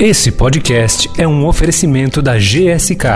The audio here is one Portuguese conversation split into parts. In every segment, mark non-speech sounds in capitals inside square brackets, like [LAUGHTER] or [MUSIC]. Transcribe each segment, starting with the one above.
Esse podcast é um oferecimento da GSK.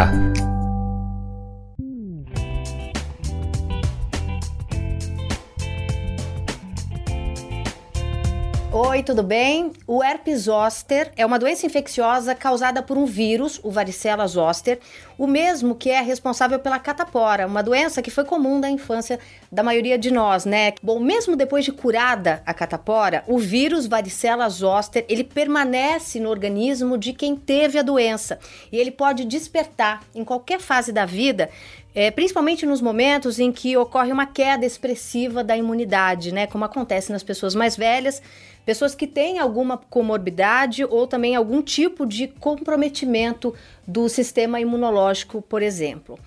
Oi, tudo bem? O herpes zoster é uma doença infecciosa causada por um vírus, o varicela zoster, o mesmo que é responsável pela catapora, uma doença que foi comum da infância da maioria de nós, né? Bom, mesmo depois de curada a catapora, o vírus varicela zoster, ele permanece no organismo de quem teve a doença e ele pode despertar em qualquer fase da vida, é, principalmente nos momentos em que ocorre uma queda expressiva da imunidade, né? Como acontece nas pessoas mais velhas, pessoas que têm alguma comorbidade ou também algum tipo de comprometimento do sistema imunológico, por exemplo.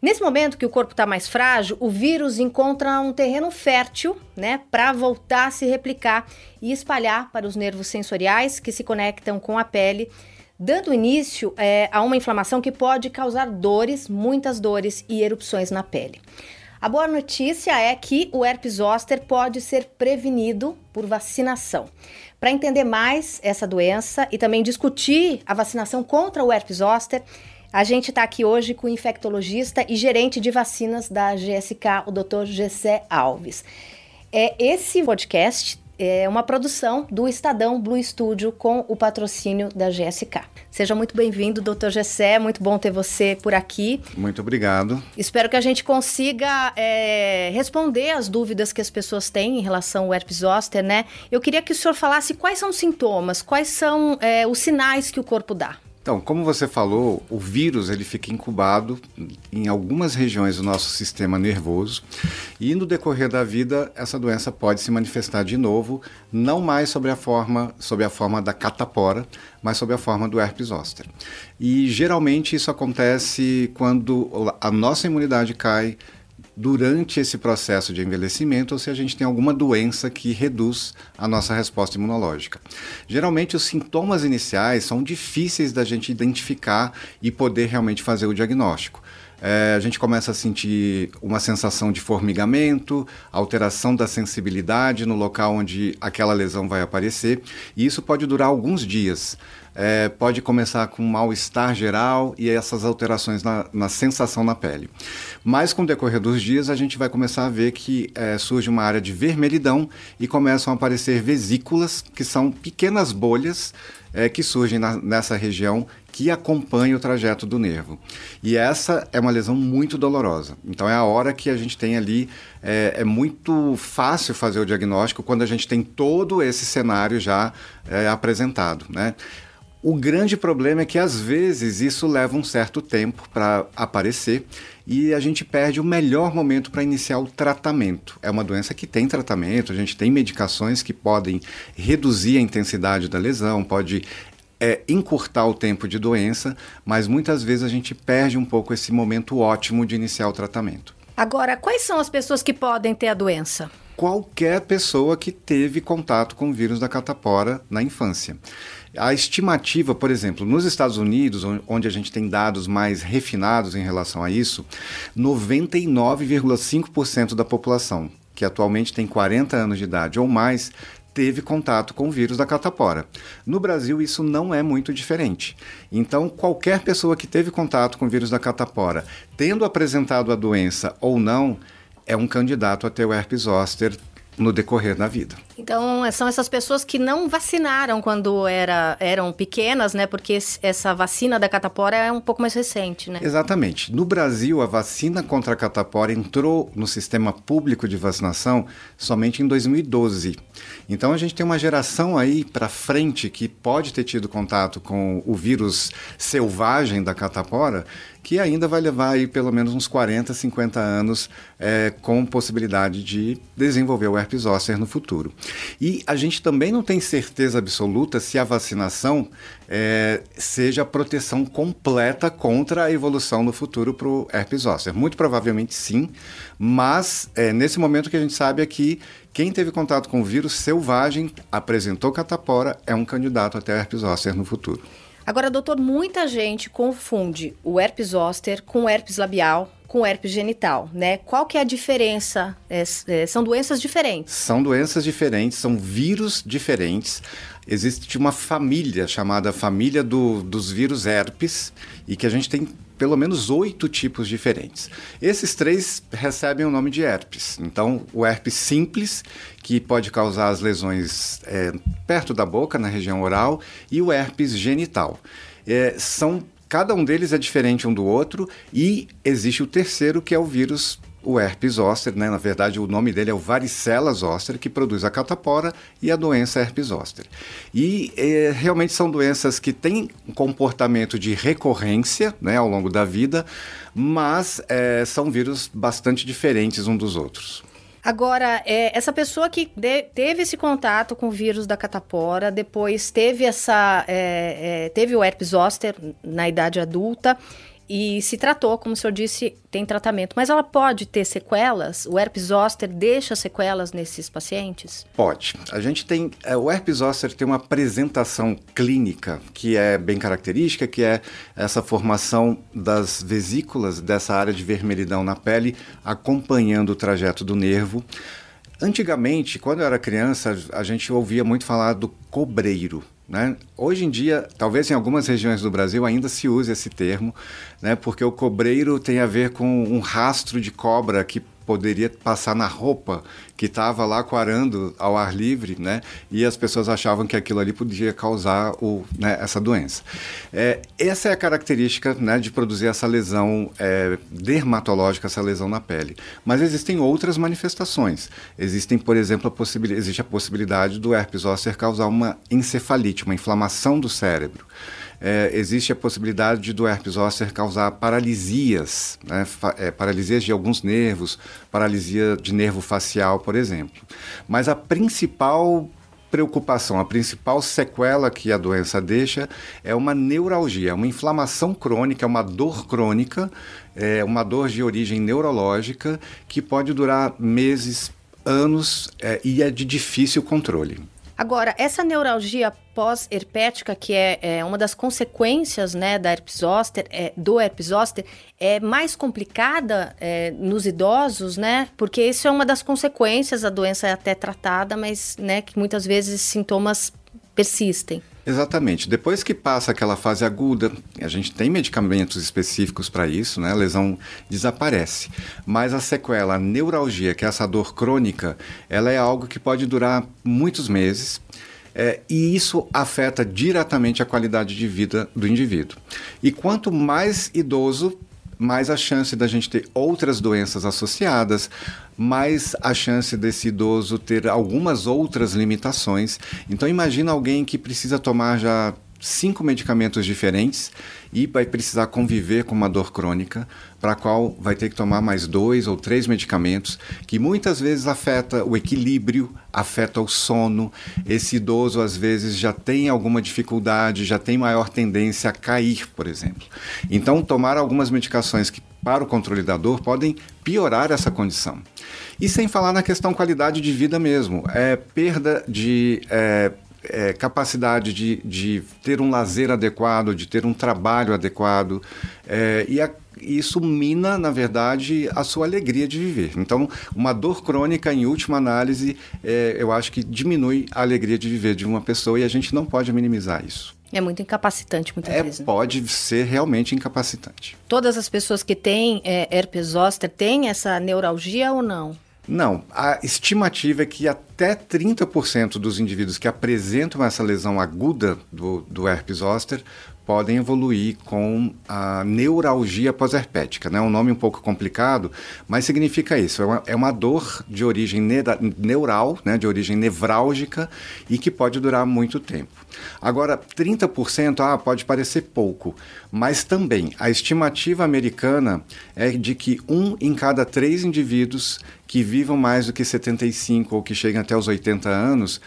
Nesse momento que o corpo está mais frágil, o vírus encontra um terreno fértil, né, para voltar a se replicar e espalhar para os nervos sensoriais que se conectam com a pele dando início é, a uma inflamação que pode causar dores, muitas dores e erupções na pele. A boa notícia é que o herpes zoster pode ser prevenido por vacinação. Para entender mais essa doença e também discutir a vacinação contra o herpes zoster, a gente está aqui hoje com o infectologista e gerente de vacinas da GSK, o Dr. Gessé Alves. É, esse podcast é uma produção do Estadão Blue Studio com o patrocínio da GSK. Seja muito bem-vindo, doutor Gessé, muito bom ter você por aqui. Muito obrigado. Espero que a gente consiga é, responder as dúvidas que as pessoas têm em relação ao herpes zoster, né? Eu queria que o senhor falasse quais são os sintomas, quais são é, os sinais que o corpo dá. Então, como você falou, o vírus ele fica incubado em algumas regiões do nosso sistema nervoso e no decorrer da vida essa doença pode se manifestar de novo, não mais sobre a forma, sob a forma da catapora, mas sob a forma do herpes zoster. E geralmente isso acontece quando a nossa imunidade cai durante esse processo de envelhecimento ou se a gente tem alguma doença que reduz a nossa resposta imunológica. Geralmente, os sintomas iniciais são difíceis da gente identificar e poder realmente fazer o diagnóstico. É, a gente começa a sentir uma sensação de formigamento, alteração da sensibilidade no local onde aquela lesão vai aparecer, e isso pode durar alguns dias é, pode começar com mal-estar geral e essas alterações na, na, sensação na pele. Mas com o decorrer dos dias, a gente vai começar a ver que é, surge uma área de vermelhidão e começam a aparecer vesículas, que são pequenas bolhas é, que surgem na, nessa região que acompanha o trajeto do nervo. E essa é uma lesão muito dolorosa. Então é a hora que a gente tem ali, é, é muito fácil fazer o diagnóstico quando a gente tem todo esse cenário já é, apresentado, né? O grande problema é que às vezes isso leva um certo tempo para aparecer e a gente perde o melhor momento para iniciar o tratamento. É uma doença que tem tratamento, a gente tem medicações que podem reduzir a intensidade da lesão, pode é, encurtar o tempo de doença, mas muitas vezes a gente perde um pouco esse momento ótimo de iniciar o tratamento. Agora, quais são as pessoas que podem ter a doença? Qualquer pessoa que teve contato com o vírus da catapora na infância. A estimativa, por exemplo, nos Estados Unidos, onde a gente tem dados mais refinados em relação a isso, 99,5% da população, que atualmente tem 40 anos de idade ou mais, teve contato com o vírus da catapora. No Brasil, isso não é muito diferente. Então, qualquer pessoa que teve contato com o vírus da catapora, tendo apresentado a doença ou não, é um candidato a ter o herpes zoster no decorrer da vida. Então, são essas pessoas que não vacinaram quando era, eram pequenas, né? Porque essa vacina da catapora é um pouco mais recente, né? Exatamente. No Brasil, a vacina contra a catapora entrou no sistema público de vacinação somente em 2012. Então, a gente tem uma geração aí para frente que pode ter tido contato com o vírus selvagem da catapora que ainda vai levar aí pelo menos uns 40, 50 anos é, com possibilidade de desenvolver o herpes zoster no futuro. E a gente também não tem certeza absoluta se a vacinação é, seja a proteção completa contra a evolução no futuro para o herpes zoster. Muito provavelmente sim, mas é, nesse momento o que a gente sabe é que quem teve contato com o vírus selvagem, apresentou catapora, é um candidato até herpes zoster no futuro. Agora, doutor, muita gente confunde o herpes zoster com o herpes labial, com herpes genital, né? Qual que é a diferença? É, é, são doenças diferentes. São doenças diferentes, são vírus diferentes. existe uma família chamada família do, dos vírus herpes e que a gente tem pelo menos oito tipos diferentes. Esses três recebem o nome de herpes. Então, o herpes simples, que pode causar as lesões é, perto da boca, na região oral, e o herpes genital. É, são cada um deles é diferente um do outro e existe o terceiro que é o vírus o herpes zoster, né? na verdade o nome dele é o varicela zoster, que produz a catapora e a doença herpes zoster. E é, realmente são doenças que têm um comportamento de recorrência né, ao longo da vida, mas é, são vírus bastante diferentes um dos outros. Agora, é, essa pessoa que de, teve esse contato com o vírus da catapora, depois teve essa, é, teve o herpes zoster na idade adulta e se tratou, como o senhor disse, tem tratamento. Mas ela pode ter sequelas? O herpes zoster deixa sequelas nesses pacientes? Pode. A gente tem. É, o herpes zoster tem uma apresentação clínica que é bem característica, que é essa formação das vesículas dessa área de vermelhidão na pele, acompanhando o trajeto do nervo. Antigamente, quando eu era criança, a gente ouvia muito falar do cobreiro. Né? Hoje em dia, talvez em algumas regiões do Brasil ainda se use esse termo, né? porque o cobreiro tem a ver com um rastro de cobra que poderia passar na roupa que estava lá coarando ao ar livre, né? E as pessoas achavam que aquilo ali podia causar o, né, essa doença. É, essa é a característica né, de produzir essa lesão é, dermatológica, essa lesão na pele. Mas existem outras manifestações. Existem, por exemplo, a possibilidade, existe a possibilidade do herpes zoster causar uma encefalite, uma inflamação do cérebro é, existe a possibilidade do herpes zoster causar paralisias, né, é, paralisias de alguns nervos, paralisia de nervo facial, por exemplo. Mas a principal preocupação, a principal sequela que a doença deixa é uma neuralgia, uma inflamação crônica, uma dor crônica, é uma dor de origem neurológica que pode durar meses, anos é, e é de difícil controle. Agora, essa neuralgia pós-herpética, que é, é, uma das consequências né, da herpes zoster, é, do herpes zoster, é mais complicada é, nos idosos, né? Porque isso é uma das consequências, a doença é até tratada, mas né, que muitas vezes sintomas persistem. Exatamente. Depois que passa aquela fase aguda, a gente tem medicamentos específicos para isso, né? A lesão desaparece. Mas a sequela, a neuralgia, que é essa dor crônica, ela é algo que pode durar muitos meses. É, e isso afeta diretamente a qualidade de vida do indivíduo. E quanto mais idoso, mais a chance da gente ter outras doenças associadas, mais a chance desse idoso ter algumas outras limitações. Então imagina alguém que precisa tomar já cinco medicamentos diferentes e vai precisar conviver com uma dor crônica, para a qual vai ter que tomar mais dois ou três medicamentos, que muitas vezes afeta o equilíbrio, afeta o sono. Esse idoso às vezes já tem alguma dificuldade, já tem maior tendência a cair, por exemplo. Então, tomar algumas medicações que para o controle da dor podem piorar essa condição. E sem falar na questão qualidade de vida mesmo, é perda de é, é, capacidade de, de ter um lazer adequado, de ter um trabalho adequado, é, e a, isso mina, na verdade, a sua alegria de viver. Então, uma dor crônica, em última análise, é, eu acho que diminui a alegria de viver de uma pessoa e a gente não pode minimizar isso. É muito incapacitante muitas é, vezes. Né? Pode ser realmente incapacitante. Todas as pessoas que têm é, herpes zoster têm essa neuralgia ou não? Não, a estimativa é que até 30% dos indivíduos que apresentam essa lesão aguda do, do herpes zoster podem evoluir com a neuralgia pós-herpética. É né? um nome um pouco complicado, mas significa isso. É uma, é uma dor de origem neural, né? de origem nevrálgica e que pode durar muito tempo. Agora, 30% ah, pode parecer pouco, mas também a estimativa americana é de que um em cada três indivíduos que vivam mais do que 75 ou que cheguem até os 80 anos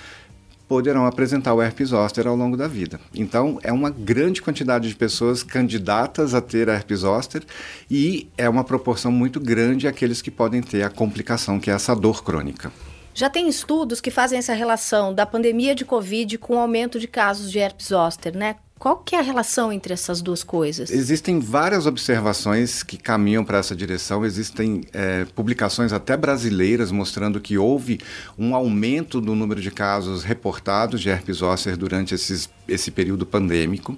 poderão apresentar o herpes zoster ao longo da vida. Então, é uma grande quantidade de pessoas candidatas a ter herpes zoster e é uma proporção muito grande aqueles que podem ter a complicação que é essa dor crônica. Já tem estudos que fazem essa relação da pandemia de Covid com o aumento de casos de herpes zoster, né? Qual que é a relação entre essas duas coisas? Existem várias observações que caminham para essa direção. Existem é, publicações até brasileiras mostrando que houve um aumento do número de casos reportados de herpes zoster durante esses, esse período pandêmico.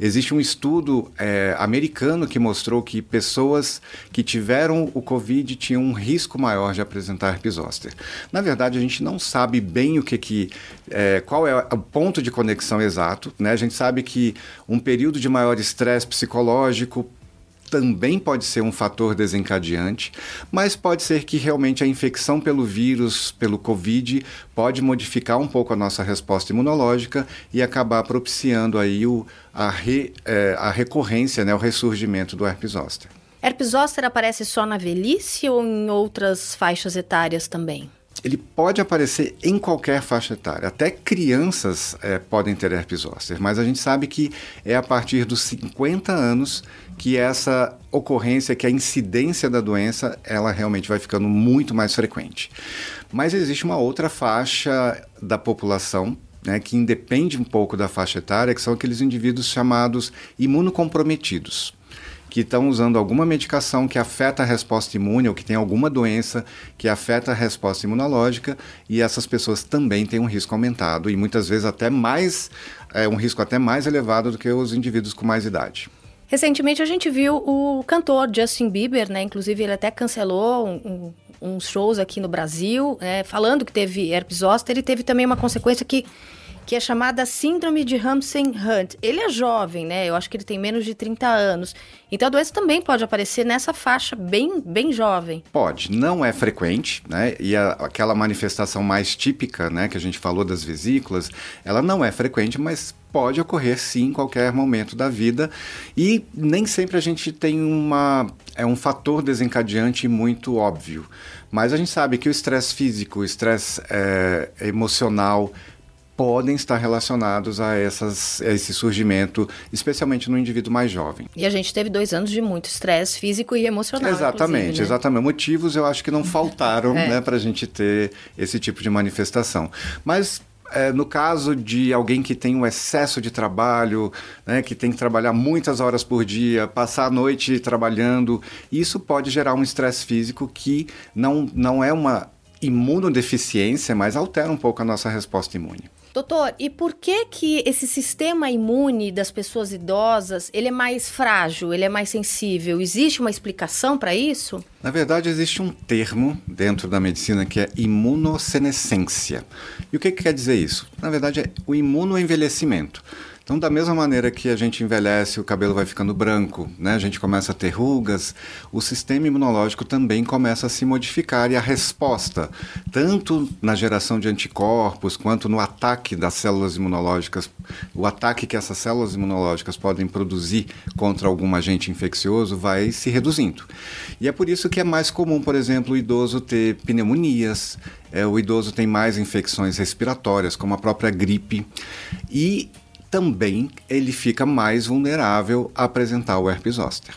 Existe um estudo é, americano que mostrou que pessoas que tiveram o Covid tinham um risco maior de apresentar herpes zoster. Na verdade, a gente não sabe bem o que, que é, qual é o ponto de conexão exato. Né? A gente sabe que um período de maior estresse psicológico também pode ser um fator desencadeante, mas pode ser que realmente a infecção pelo vírus, pelo Covid, pode modificar um pouco a nossa resposta imunológica e acabar propiciando aí o, a, re, é, a recorrência, né, o ressurgimento do herpes zoster. Herpes zoster aparece só na velhice ou em outras faixas etárias também? Ele pode aparecer em qualquer faixa etária. Até crianças é, podem ter herpes zoster, mas a gente sabe que é a partir dos 50 anos que essa ocorrência, que a incidência da doença, ela realmente vai ficando muito mais frequente. Mas existe uma outra faixa da população né, que independe um pouco da faixa etária, que são aqueles indivíduos chamados imunocomprometidos que estão usando alguma medicação que afeta a resposta imune ou que tem alguma doença que afeta a resposta imunológica e essas pessoas também têm um risco aumentado e muitas vezes até mais, é, um risco até mais elevado do que os indivíduos com mais idade. Recentemente a gente viu o cantor Justin Bieber, né? Inclusive ele até cancelou um, um, uns shows aqui no Brasil, é, falando que teve herpes zoster e teve também uma consequência que que é chamada Síndrome de Ramsay-Hunt. Ele é jovem, né? Eu acho que ele tem menos de 30 anos. Então a doença também pode aparecer nessa faixa bem, bem jovem. Pode, não é frequente, né? E a, aquela manifestação mais típica, né, que a gente falou das vesículas, ela não é frequente, mas pode ocorrer sim em qualquer momento da vida e nem sempre a gente tem uma é um fator desencadeante muito óbvio, mas a gente sabe que o estresse físico, o estresse é, emocional podem estar relacionados a, essas, a esse surgimento, especialmente no indivíduo mais jovem. E a gente teve dois anos de muito estresse físico e emocional. Exatamente, né? exatamente. Motivos eu acho que não [LAUGHS] faltaram é. né, para a gente ter esse tipo de manifestação. Mas é, no caso de alguém que tem um excesso de trabalho, né, que tem que trabalhar muitas horas por dia, passar a noite trabalhando, isso pode gerar um estresse físico que não, não é uma imunodeficiência, mas altera um pouco a nossa resposta imune. Doutor, e por que que esse sistema imune das pessoas idosas, ele é mais frágil, ele é mais sensível? Existe uma explicação para isso? Na verdade, existe um termo dentro da medicina que é imunossenescência. E o que, que quer dizer isso? Na verdade, é o imunoenvelhecimento. Então, da mesma maneira que a gente envelhece, o cabelo vai ficando branco, né? a gente começa a ter rugas, o sistema imunológico também começa a se modificar e a resposta, tanto na geração de anticorpos quanto no ataque das células imunológicas, o ataque que essas células imunológicas podem produzir contra algum agente infeccioso vai se reduzindo. E é por isso que é mais comum, por exemplo, o idoso ter pneumonias, é, o idoso tem mais infecções respiratórias, como a própria gripe. E também ele fica mais vulnerável a apresentar o herpes zoster.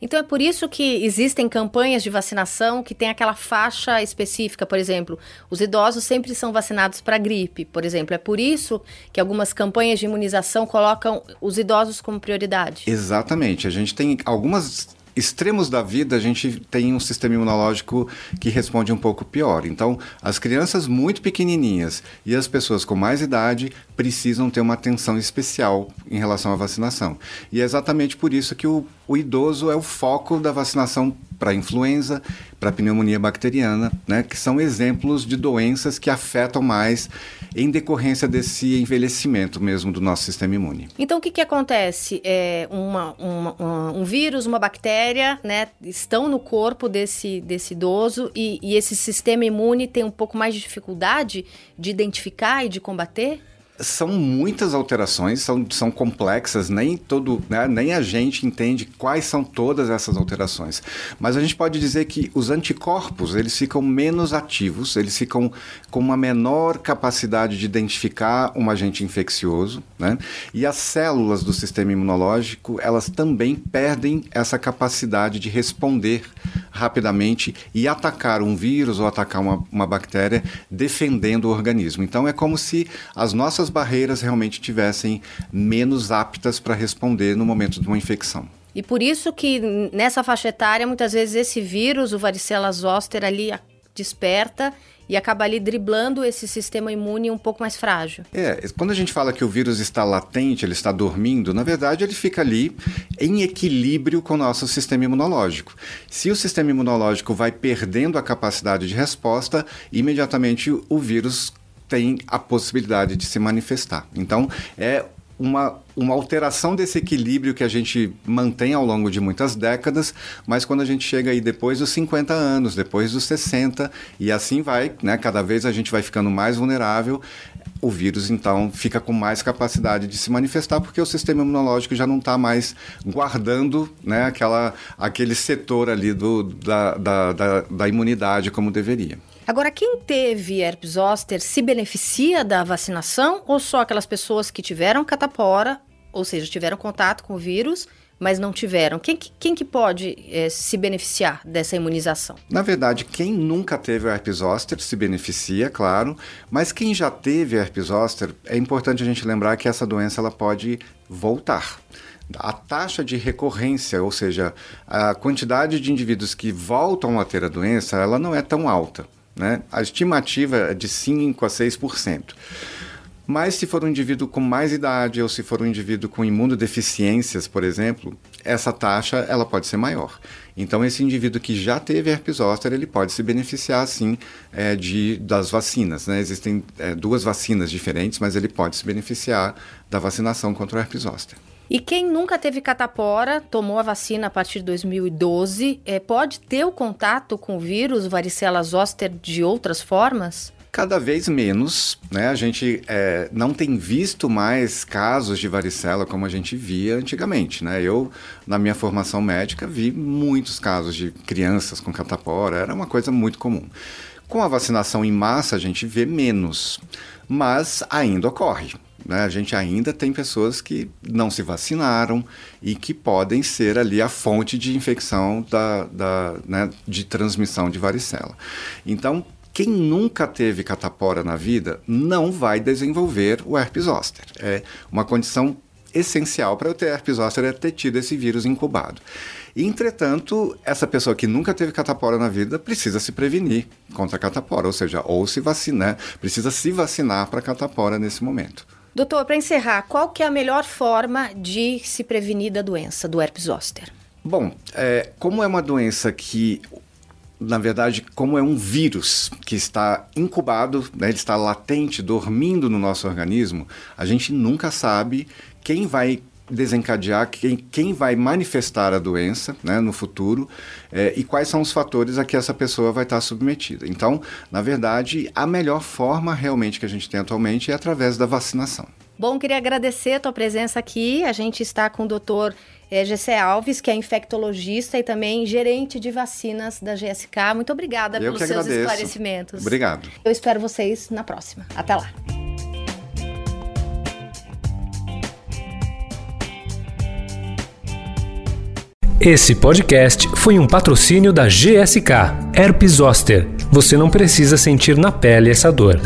Então é por isso que existem campanhas de vacinação que tem aquela faixa específica, por exemplo, os idosos sempre são vacinados para gripe, por exemplo. É por isso que algumas campanhas de imunização colocam os idosos como prioridade. Exatamente. A gente tem algumas extremos da vida, a gente tem um sistema imunológico que responde um pouco pior. Então, as crianças muito pequenininhas e as pessoas com mais idade precisam ter uma atenção especial em relação à vacinação. E é exatamente por isso que o, o idoso é o foco da vacinação para influenza, para pneumonia bacteriana, né, que são exemplos de doenças que afetam mais em decorrência desse envelhecimento mesmo do nosso sistema imune. Então, o que, que acontece? É uma, uma, um vírus, uma bactéria, né, estão no corpo desse, desse idoso e, e esse sistema imune tem um pouco mais de dificuldade de identificar e de combater? São muitas alterações, são, são complexas, nem todo, né, nem a gente entende quais são todas essas alterações. Mas a gente pode dizer que os anticorpos, eles ficam menos ativos, eles ficam com uma menor capacidade de identificar um agente infeccioso, né? E as células do sistema imunológico, elas também perdem essa capacidade de responder rapidamente e atacar um vírus ou atacar uma, uma bactéria, defendendo o organismo. Então é como se as nossas barreiras realmente tivessem menos aptas para responder no momento de uma infecção. E por isso que nessa faixa etária, muitas vezes esse vírus, o varicela zoster ali desperta e acaba ali driblando esse sistema imune um pouco mais frágil. É, quando a gente fala que o vírus está latente, ele está dormindo, na verdade ele fica ali em equilíbrio com o nosso sistema imunológico. Se o sistema imunológico vai perdendo a capacidade de resposta, imediatamente o vírus tem a possibilidade de se manifestar. Então, é uma, uma alteração desse equilíbrio que a gente mantém ao longo de muitas décadas, mas quando a gente chega aí depois dos 50 anos, depois dos 60, e assim vai, né, cada vez a gente vai ficando mais vulnerável, o vírus então fica com mais capacidade de se manifestar porque o sistema imunológico já não está mais guardando né, aquela, aquele setor ali do, da, da, da, da imunidade como deveria. Agora, quem teve herpes zoster se beneficia da vacinação ou só aquelas pessoas que tiveram catapora, ou seja, tiveram contato com o vírus, mas não tiveram? Quem, quem que pode é, se beneficiar dessa imunização? Na verdade, quem nunca teve herpes zoster se beneficia, claro, mas quem já teve herpes zoster, é importante a gente lembrar que essa doença ela pode voltar a taxa de recorrência, ou seja, a quantidade de indivíduos que voltam a ter a doença, ela não é tão alta. Né? A estimativa é de 5 a 6%. Mas se for um indivíduo com mais idade ou se for um indivíduo com imunodeficiências, por exemplo, essa taxa ela pode ser maior. Então esse indivíduo que já teve herpes zoster, ele pode se beneficiar sim é, de, das vacinas. Né? Existem é, duas vacinas diferentes, mas ele pode se beneficiar da vacinação contra o herpes zoster. E quem nunca teve catapora, tomou a vacina a partir de 2012, é, pode ter o contato com o vírus varicela zoster de outras formas? Cada vez menos, né? A gente é, não tem visto mais casos de varicela como a gente via antigamente, né? Eu, na minha formação médica, vi muitos casos de crianças com catapora, era uma coisa muito comum. Com a vacinação em massa, a gente vê menos, mas ainda ocorre. Né? A gente ainda tem pessoas que não se vacinaram e que podem ser ali a fonte de infecção da, da né, de transmissão de varicela. Então, quem nunca teve catapora na vida não vai desenvolver o herpes zoster. É uma condição essencial para eu ter herpes zoster é ter tido esse vírus incubado. Entretanto, essa pessoa que nunca teve catapora na vida precisa se prevenir contra a catapora, ou seja, ou se vacinar, precisa se vacinar para catapora nesse momento. Doutor, para encerrar, qual que é a melhor forma de se prevenir da doença do herpes zoster? Bom, é, como é uma doença que na verdade, como é um vírus que está incubado, né, ele está latente, dormindo no nosso organismo, a gente nunca sabe quem vai desencadear, quem, quem vai manifestar a doença né, no futuro é, e quais são os fatores a que essa pessoa vai estar submetida. Então, na verdade, a melhor forma realmente que a gente tem atualmente é através da vacinação. Bom, queria agradecer a tua presença aqui. A gente está com o doutor é, Gessé Alves, que é infectologista e também gerente de vacinas da GSK. Muito obrigada Eu pelos seus agradeço. esclarecimentos. Obrigado. Eu espero vocês na próxima. Até lá. Esse podcast foi um patrocínio da GSK, Herpes Zoster. Você não precisa sentir na pele essa dor.